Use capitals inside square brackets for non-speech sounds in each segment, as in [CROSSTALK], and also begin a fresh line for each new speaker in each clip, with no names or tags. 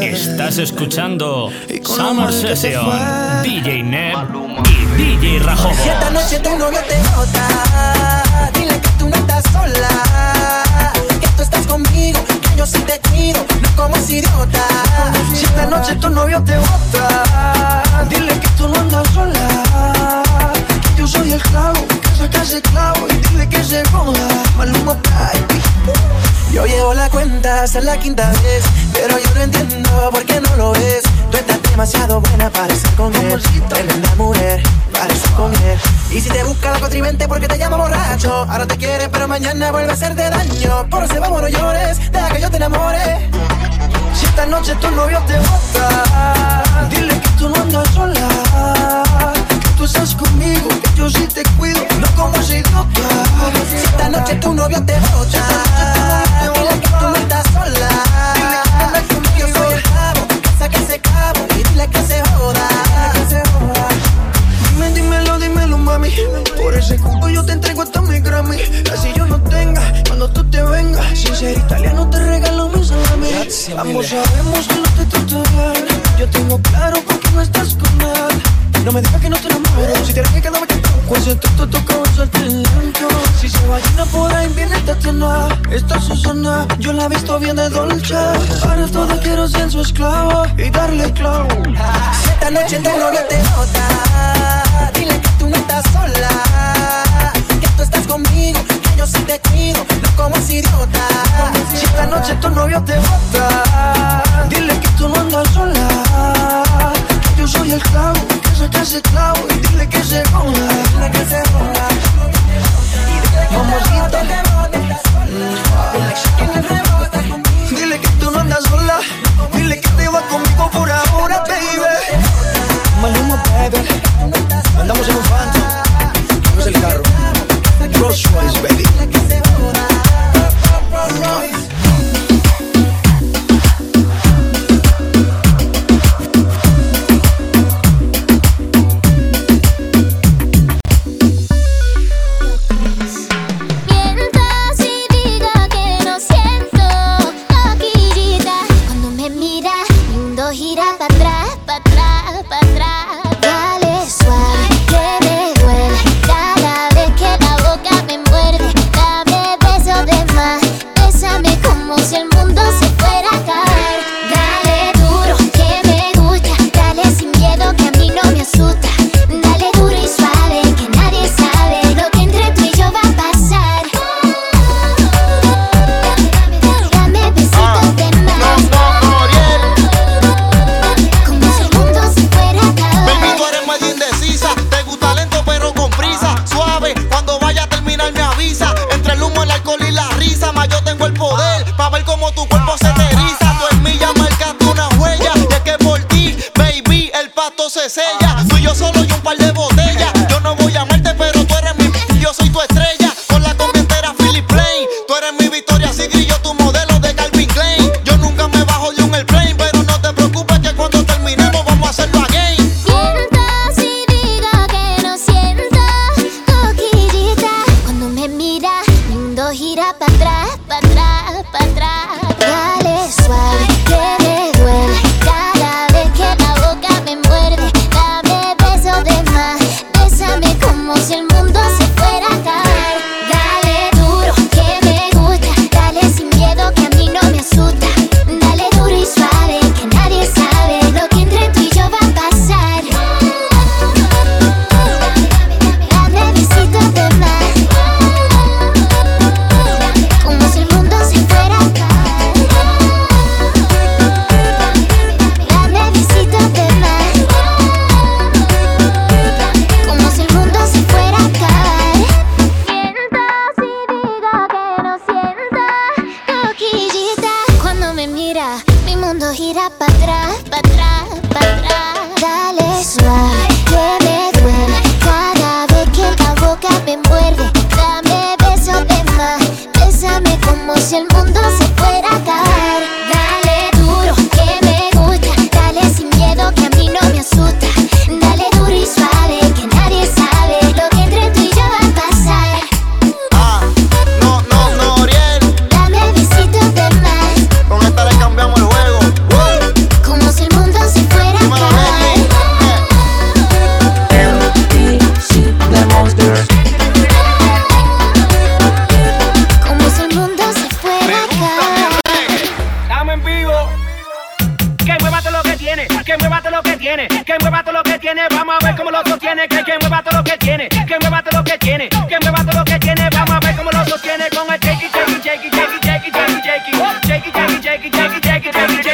Estás escuchando Summer Session, DJ Neb y DJ Rajobo.
Si esta noche tu novio te nota, dile que tú no estás sola. Que tú estás conmigo, que yo sí te cuido, no como ese idiota.
Si esta noche tu novio te bota, dile que tú no andas sola. Yo soy el clavo, saca ese clavo y dile que se joda. Maluma, baby.
Yo llevo la cuenta, hasta la quinta vez, pero yo no entiendo por qué no lo ves. Tú estás demasiado buena para estar con él. Tremenda mujer, para estar con él. Y si te busca la contribente porque te llama borracho, ahora te quiere, pero mañana vuelve a hacerte daño. Por eso vamos, no llores, deja que yo te enamore.
Si esta noche tu novio te bota, dile que tú no andas sola. Que tú estás conmigo, que yo sí te cuido, no como ese idiota.
Si esta noche tu novio te bota, dile que tú no estás sola. Yo soy el cabo, saca ese cabo y dile que se joda.
Dime, dímelo, dímelo, mami. Por ese cupo yo te entrego hasta mi Grammy. Así yo no tenga, cuando tú te vengas. Sin ser italiano te regalo salami. Ambos sabemos que no te trato bien. Yo tengo claro por qué no estás con él. No me digas que no te enamoro. Si tienes que quedarme que Pues tú toca besarte lento. Si se vayan por ahí viene Tatiana. Esta Susana, yo la he visto bien de dolce. Para todo quiero ser su esclavo y darle clavo. [LAUGHS]
Esta noche tu novio te nota, dile que tú no estás sola. Que tú estás conmigo, yo sí te cuido, no como ese idiota.
Si esta noche tu novio te bota, dile que tú no andas sola. Que yo soy el clavo, que saca ese clavo y dile que se joda.
Dile que se joda.
Mamacita. Dile que tú no andas sola. Dile que te vas conmigo por ahora, baby. Maluma, baby. Andamos en un phantom. Es el carro. Rolls Royce, baby.
Dale suave, duele, duele. Cada vez que la boca me muerde, dame besos de paz. Pésame como si el mundo se. every day.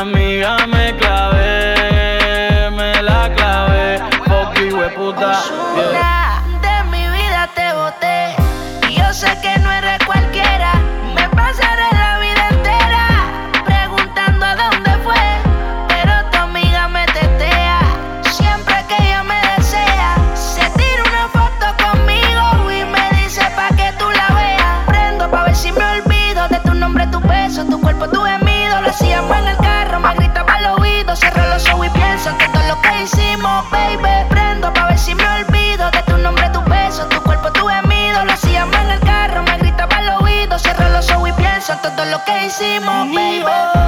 amiga Massimo,
baby.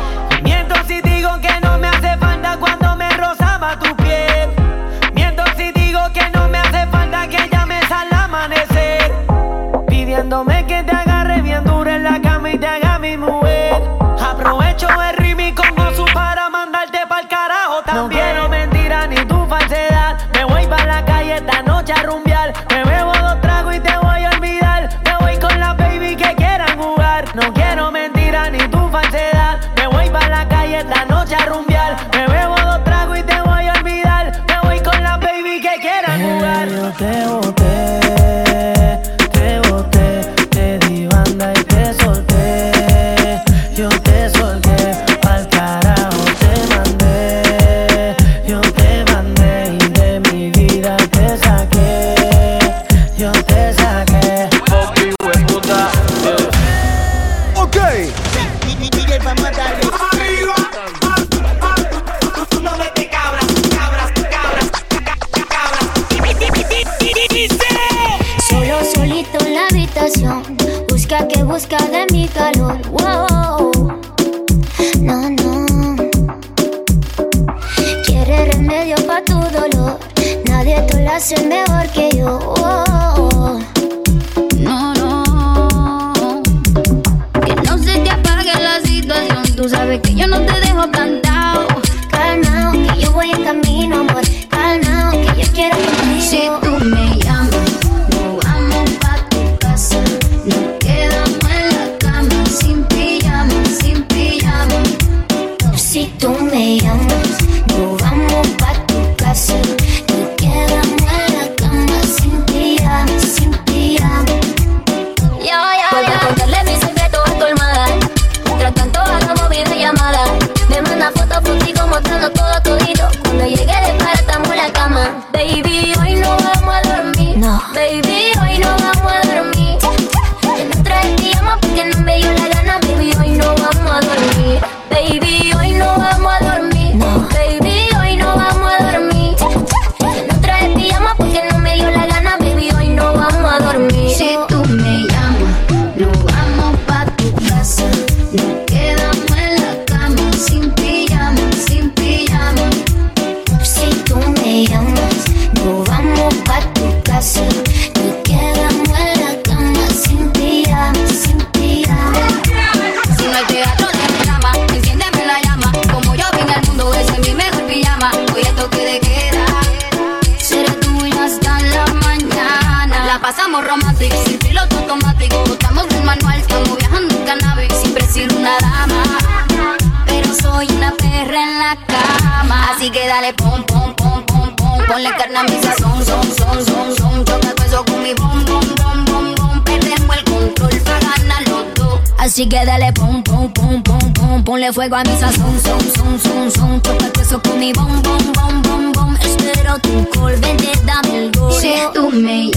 Fuego a mi sazón, son, son, son, son. El queso con mi bom, bom, bom, bom, bom. Espero tu call, vente, dame el gol. Si tú me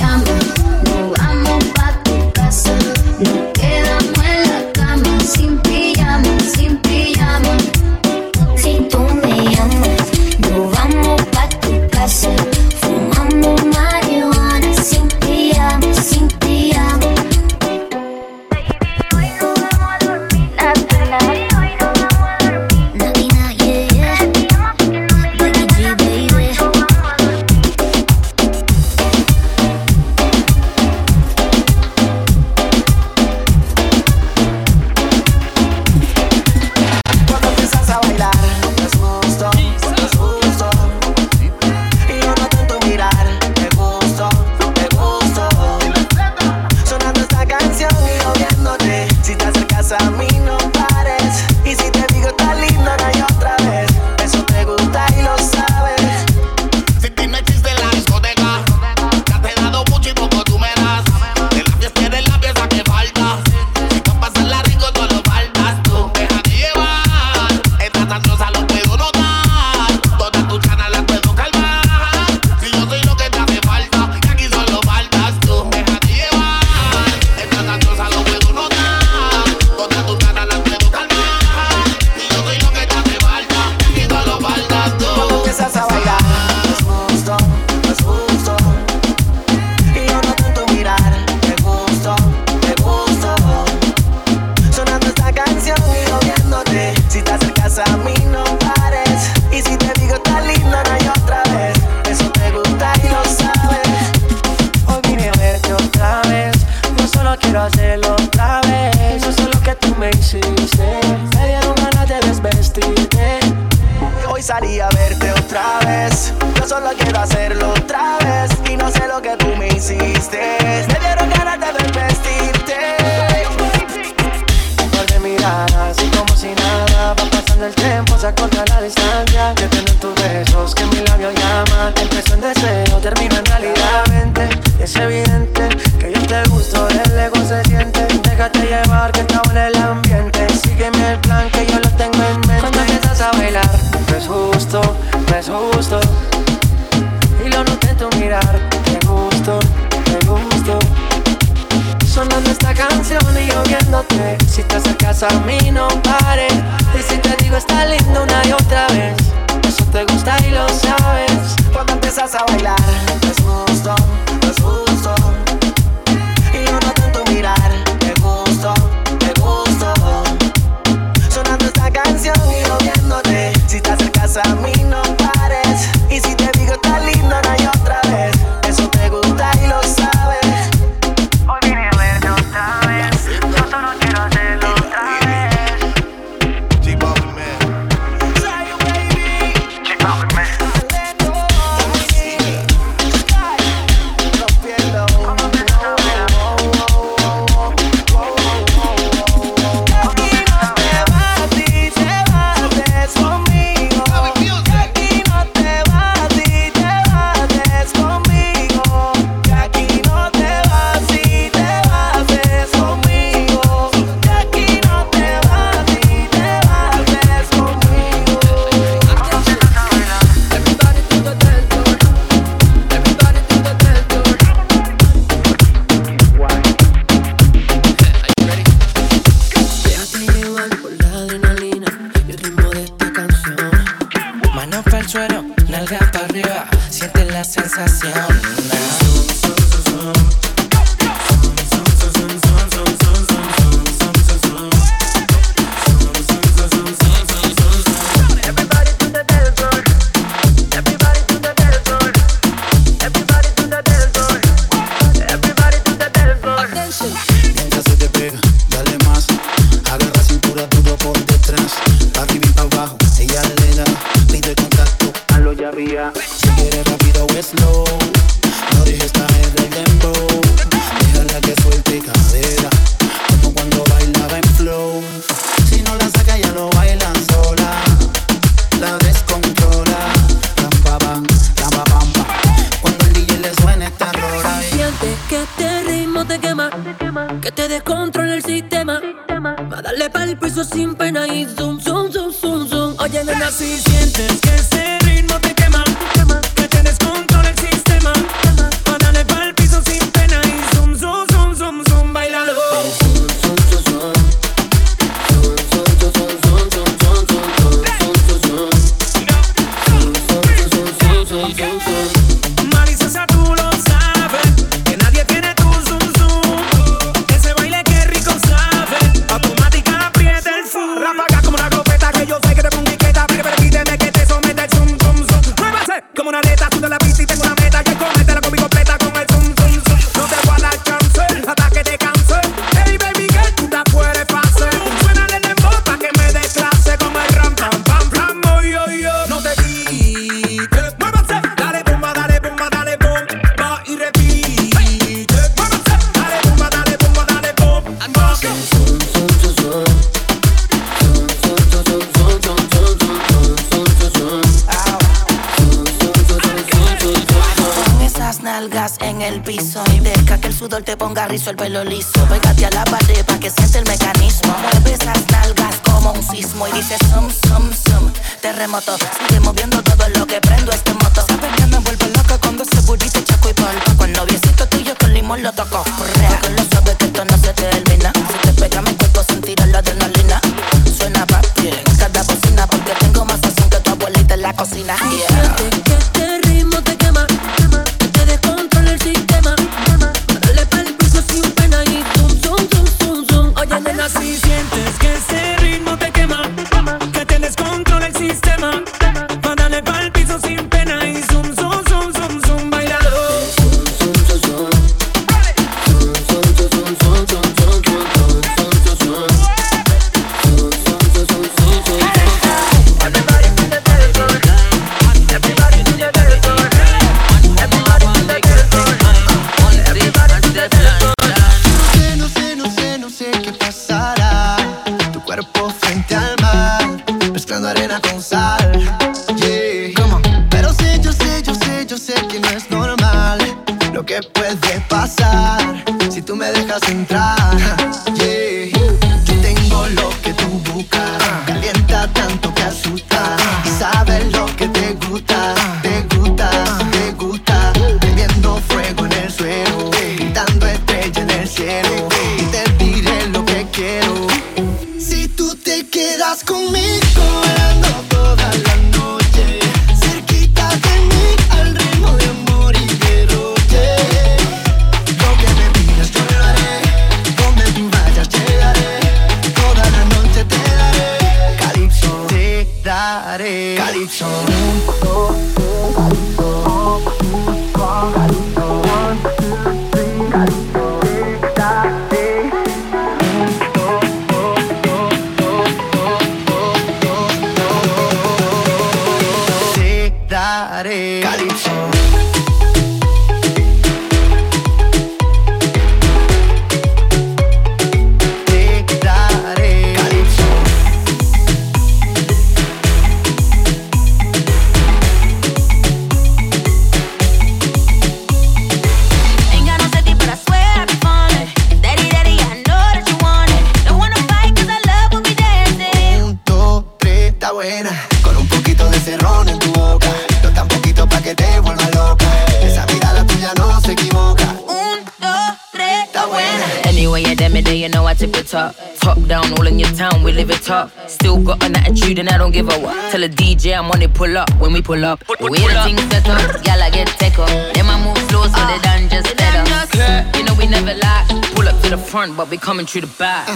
pull up when we pull the things set up, gal I get take up. Then I move slow so they ah, done just better. You know we never lie. Pull up to the front, but we coming through the back.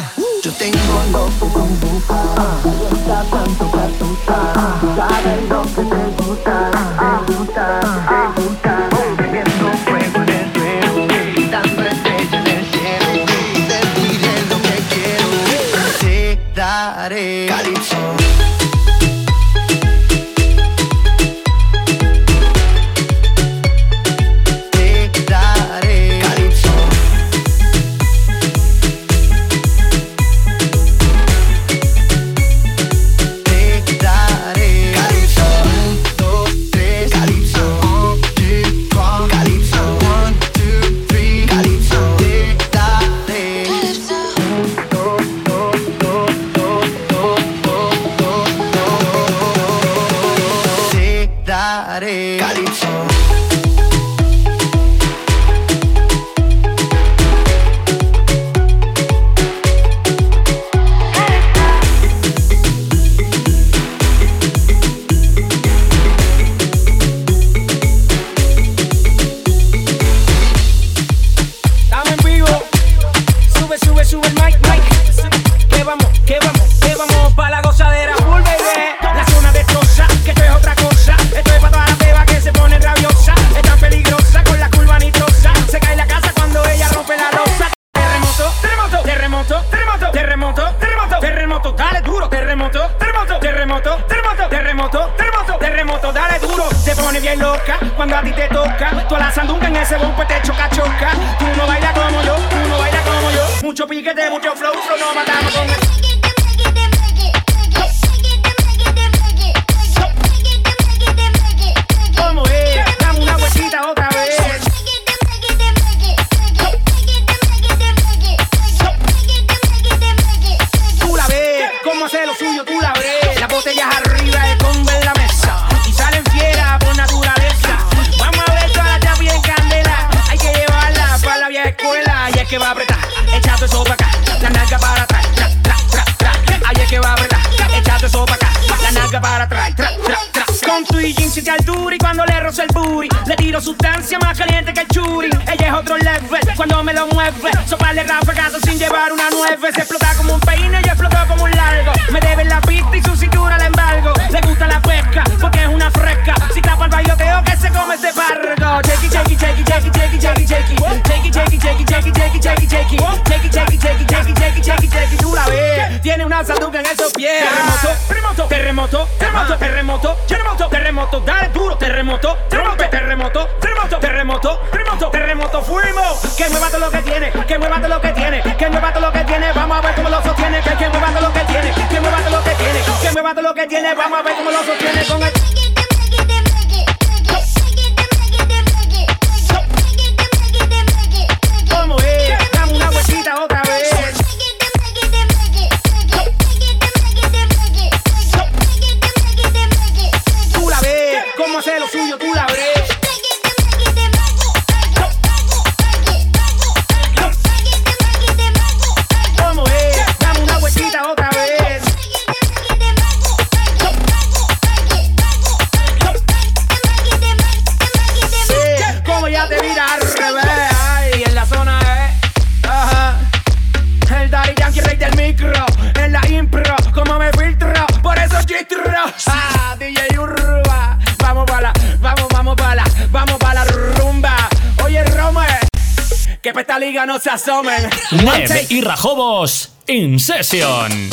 Yo tengo loco
asomen.
Neb y Rajobos in session.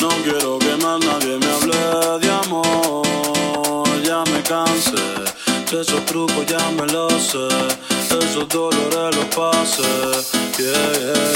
No quiero que más nadie me hable de amor. Ya me cansé. De esos trucos ya me lo sé. Esos dolores los pasé. Yeah,
yeah.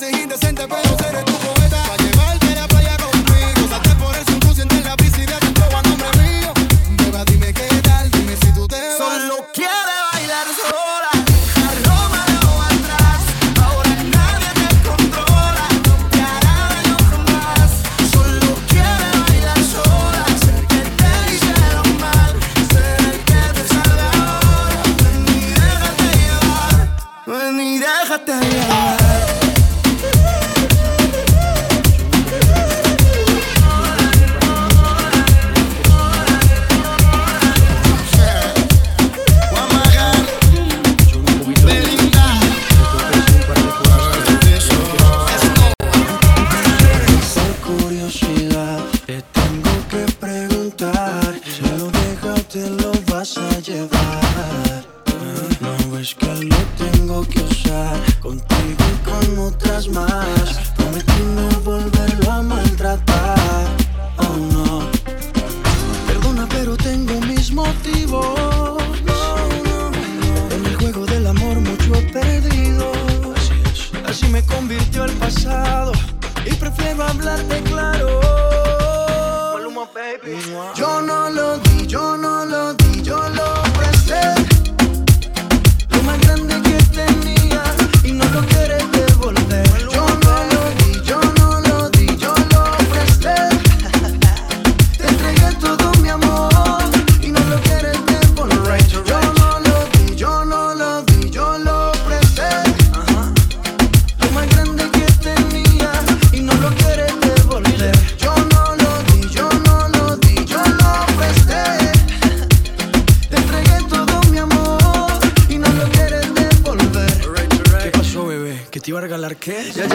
se indecente, pero seré
kid.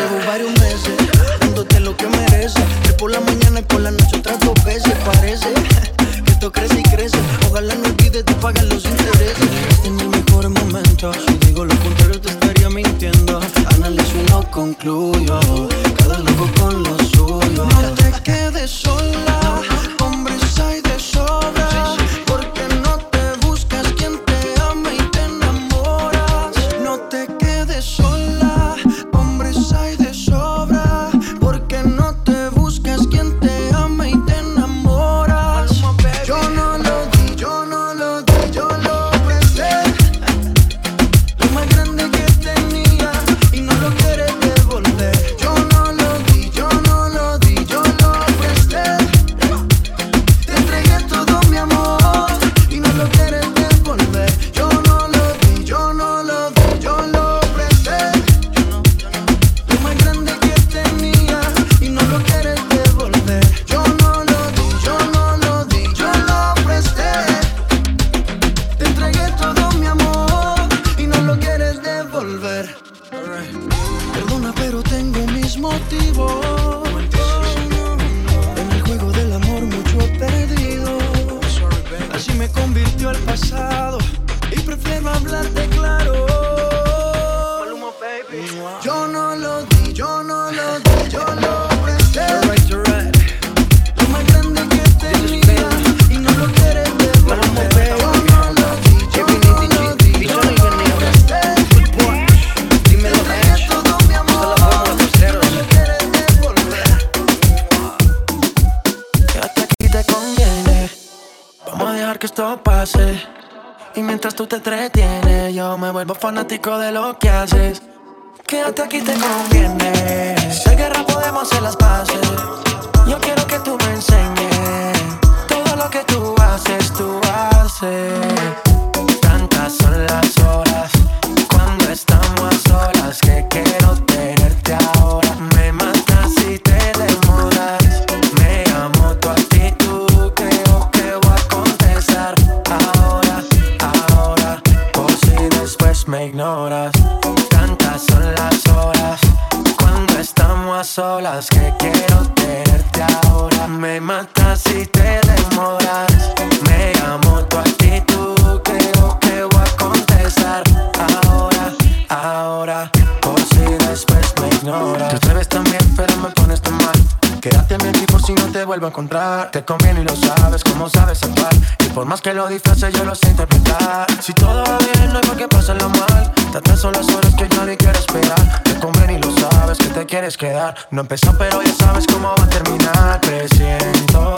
Te conviene y lo sabes, como sabes actuar. Y por más que lo disfraces yo lo sé interpretar. Si todo va bien no hay por qué pasarlo mal. Tantas son las horas que yo ni quiero esperar. Te conviene y lo sabes que te quieres quedar. No empezó pero ya sabes cómo va a terminar. Presiento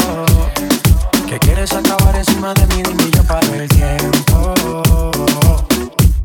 que quieres acabar encima de mí. Dime yo paro el tiempo.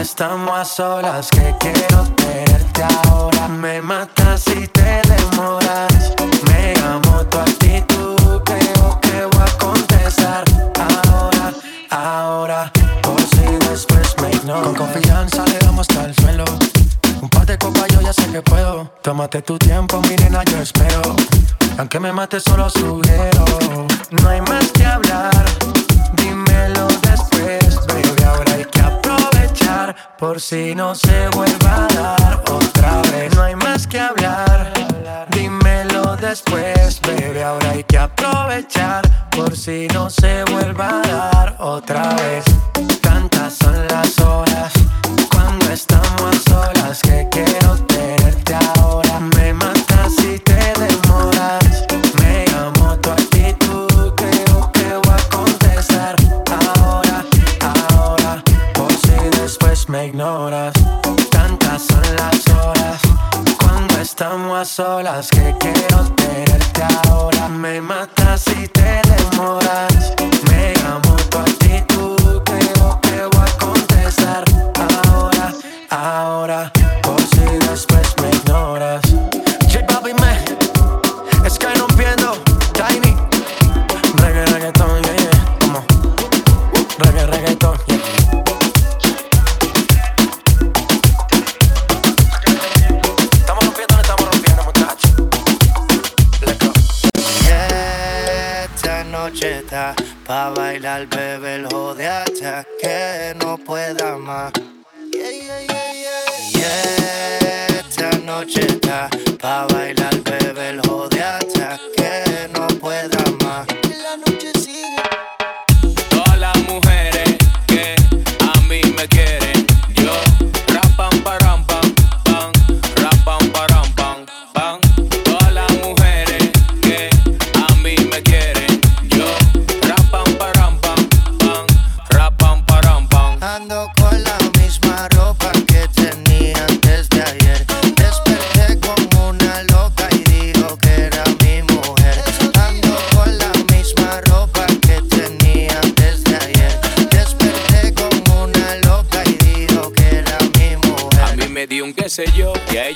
estamos a solas que quiero tenerte ahora. Me matas si te demoras. Me amo tu actitud, creo que voy a contestar ahora, ahora. Por si después me ignoras. Con confianza le damos hasta el suelo. Un par de copas yo ya sé que puedo. Tómate tu tiempo, mi nena, yo espero. Aunque me mates solo sugiero. No hay más que hablar Por si no se vuelva a dar otra vez, no hay más que hablar. Dímelo después, bebé, ahora hay que aprovechar. Por si no se vuelva a dar otra vez. Tantas son las horas cuando estamos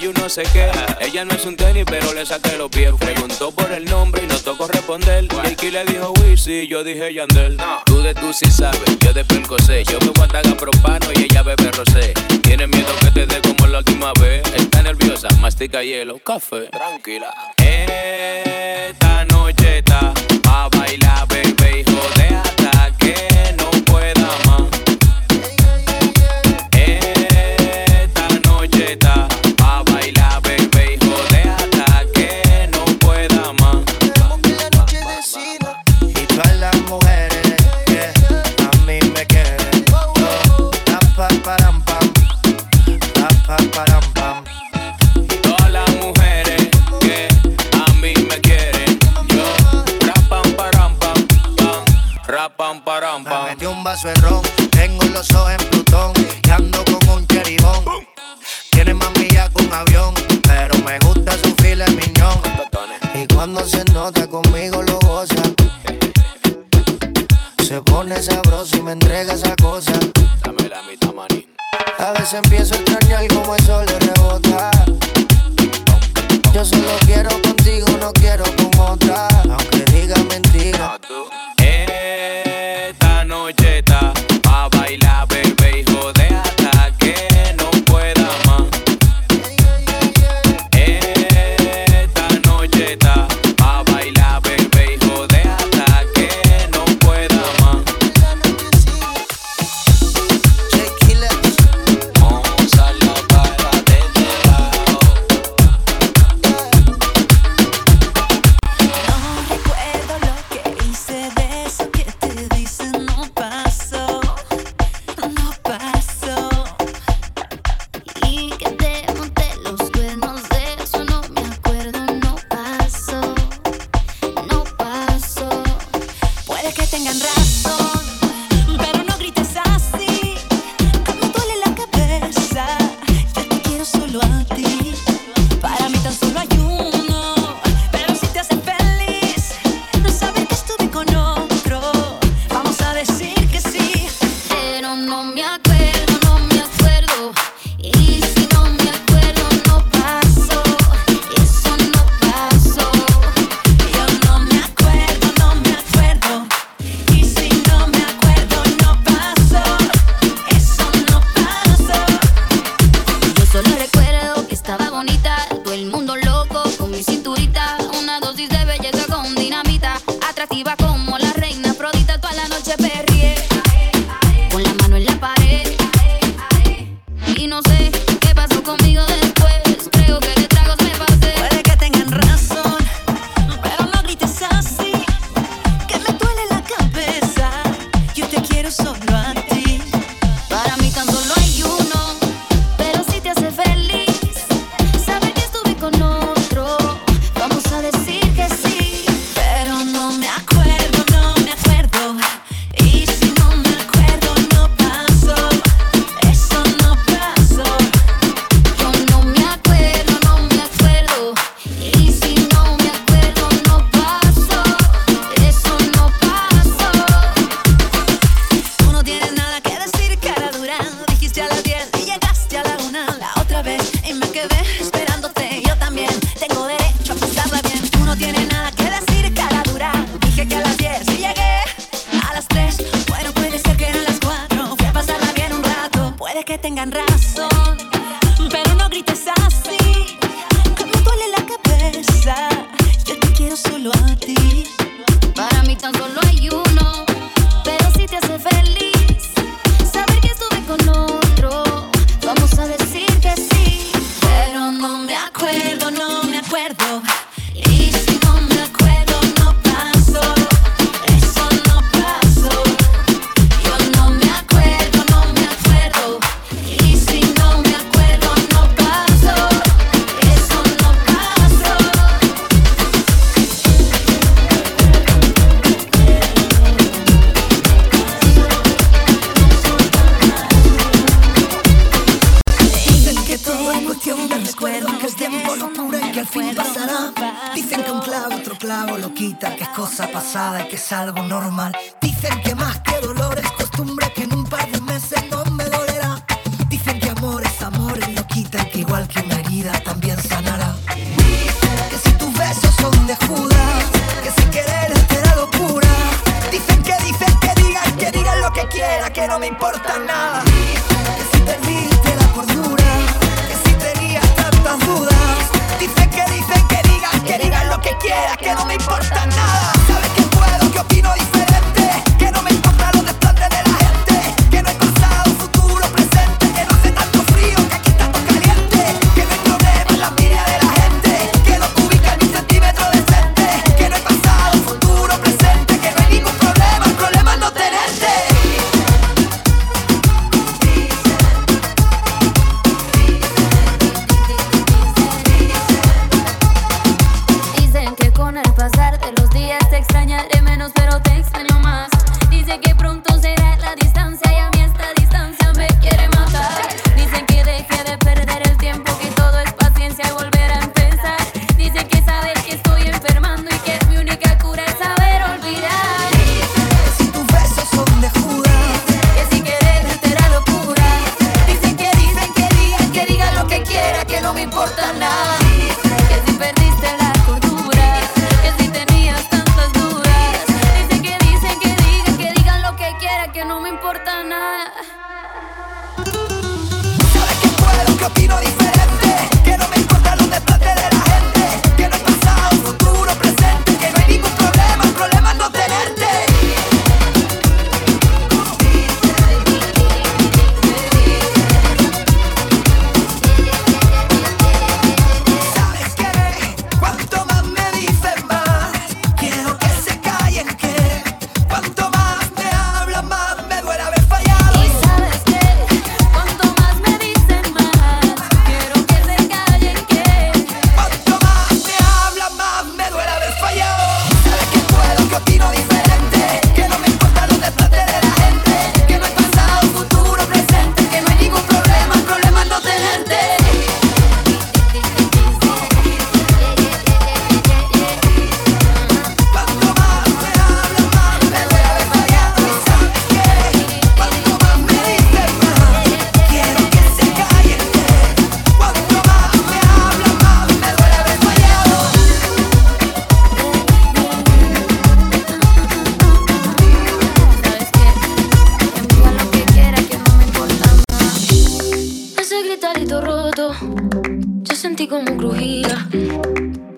you no
sé qué. Ella no es un tenis, pero le saqué los pies. Preguntó por el nombre y no tocó responder. Jakey le dijo Wisi, yo dije Yandel. Tú de tú sí sabes, yo de Pelco sé. Yo me guataga propano y ella bebe rosé. Tiene miedo que te dé como la última vez. Está nerviosa, mastica hielo, café. Tranquila. Esta noche está
a
bailar, baby hijo de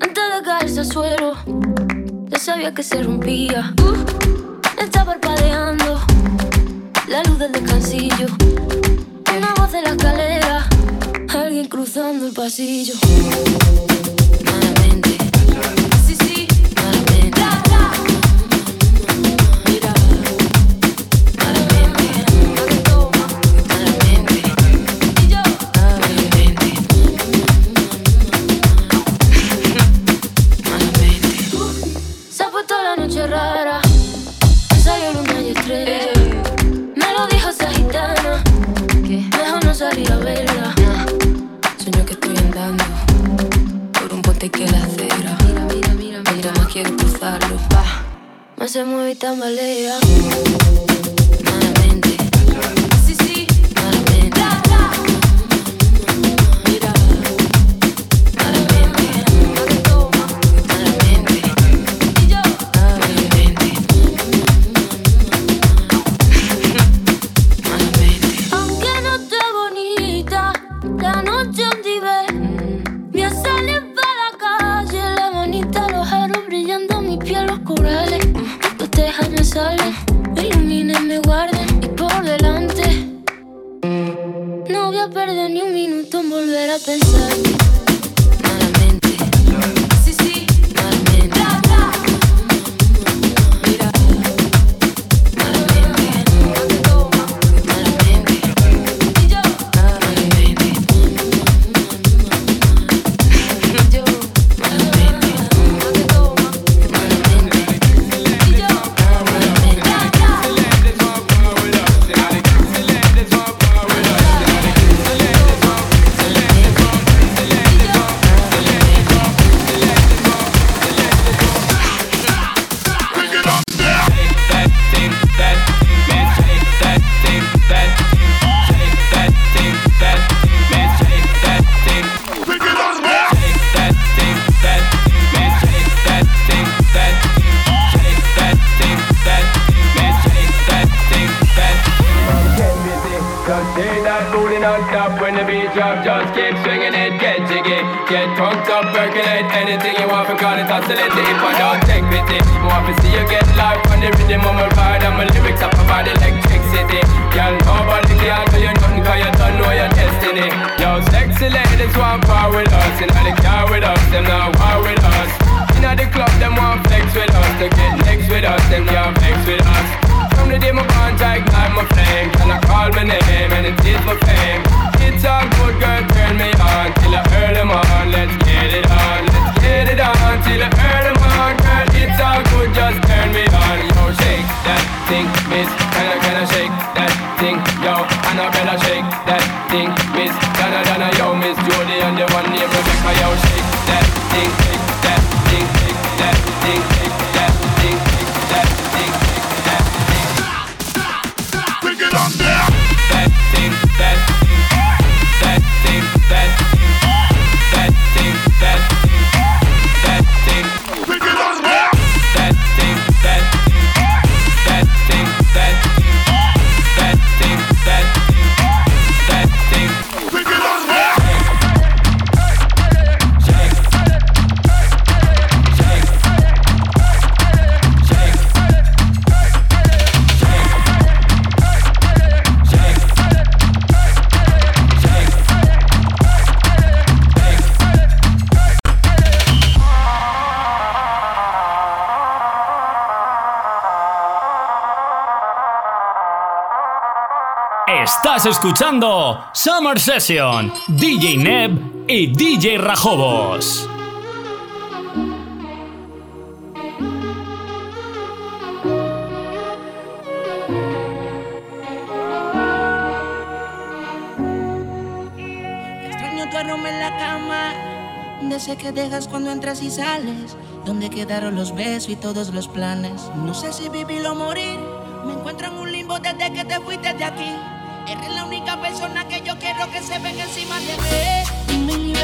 Antes de
caerse al suelo, de sabía que se rompía. Uh, está parpadeando la
luz del descansillo. Una voz de la escalera, alguien cruzando el pasillo. se beat drop, just keep swinging it, get jiggy. Get drunk up, percolate anything you want, forgot it,
oscillate it. If I don't take
pity, want to see you get life on the rhythm of my ride, and my lyrics up about electricity. Girl, nobody can do you nothing, cause you don't know your destiny. Yo, sexy ladies want power with us, and all the car with us, them now
war with us. Inna the club, them want flex with us, they get next with us, them can't flex with us the day my contract light my flame. Can I call my name? And it is my fame. It's all good girl turn me on. Till I early morn
Let's get it on. Let's get it on. Till I early morn Girl.
It's all good. Just turn me
on. Yo shake that thing miss. Can I can
I shake that thing? Yo And I better shake that thing miss. Donna Donna yo miss. Jody and the one named Rebecca yo shake
escuchando Summer Session, DJ Neb y DJ Rajobos.
Extraño tu aroma en la cama, de ese que dejas cuando entras y sales. Donde quedaron los besos y todos los planes? No sé si vivir o morir. Me encuentro en un limbo desde que te fuiste de aquí. Eres la única persona que yo quiero que se venga encima de mí.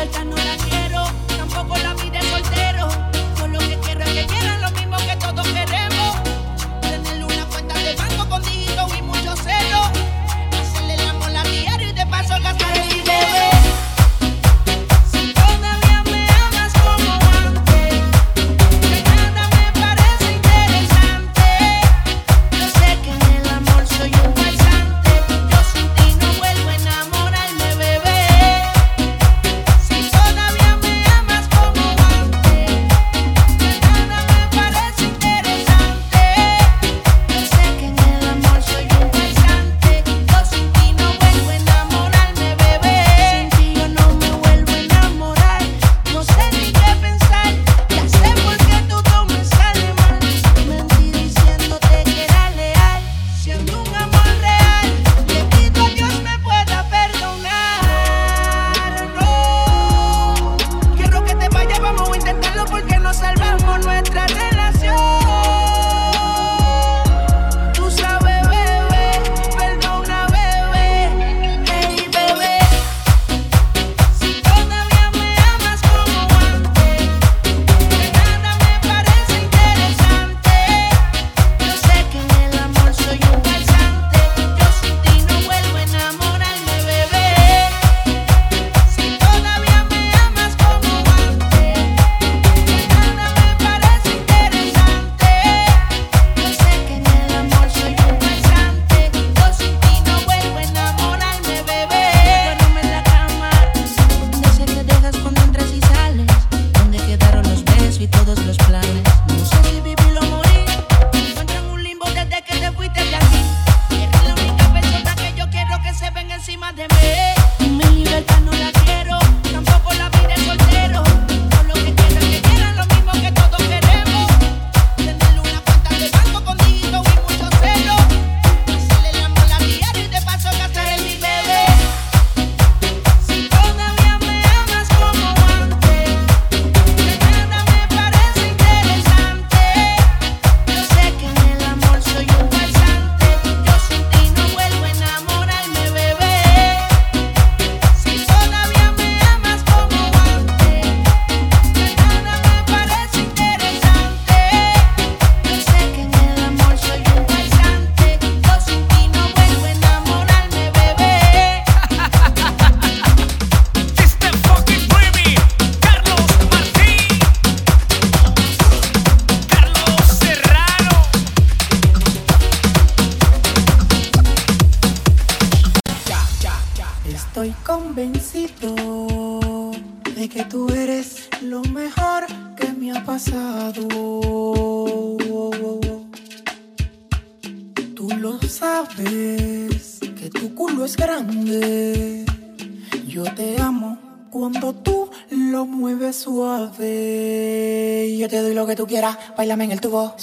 Bailame en el tubo.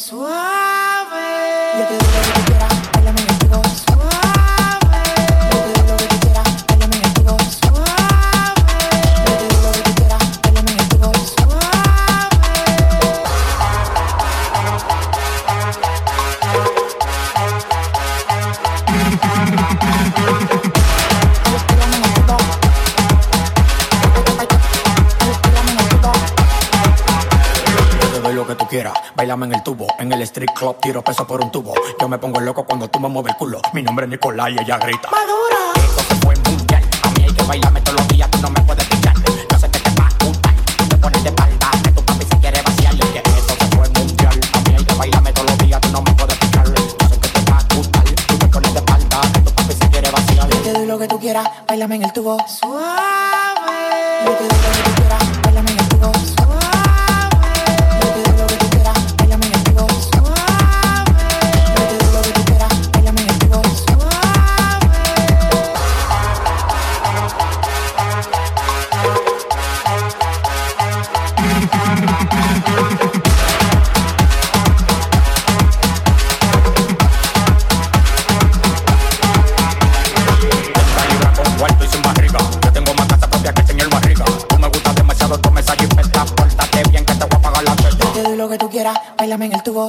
Bailame en el tubo, en el
street club tiro peso por un tubo. Yo me pongo loco cuando tú me mueves el culo. Mi nombre es Nicolás y ella grita. Madura. Eso se fue mundial. A mí hay que bailarme todos los días, tú no me puedes pichar. Yo sé que te va a gustar. Tú te pones de espalda, que tu papi se quiere vaciar. Eso se fue mundial. A mí hay que bailarme todos los días, tú no me puedes pichar. Yo sé que te va a gustar. Tú te pones de espalda, que tu papi se quiere vaciar.
Te doy lo que tú quieras, bailame en el tubo. Bailame en el tubo.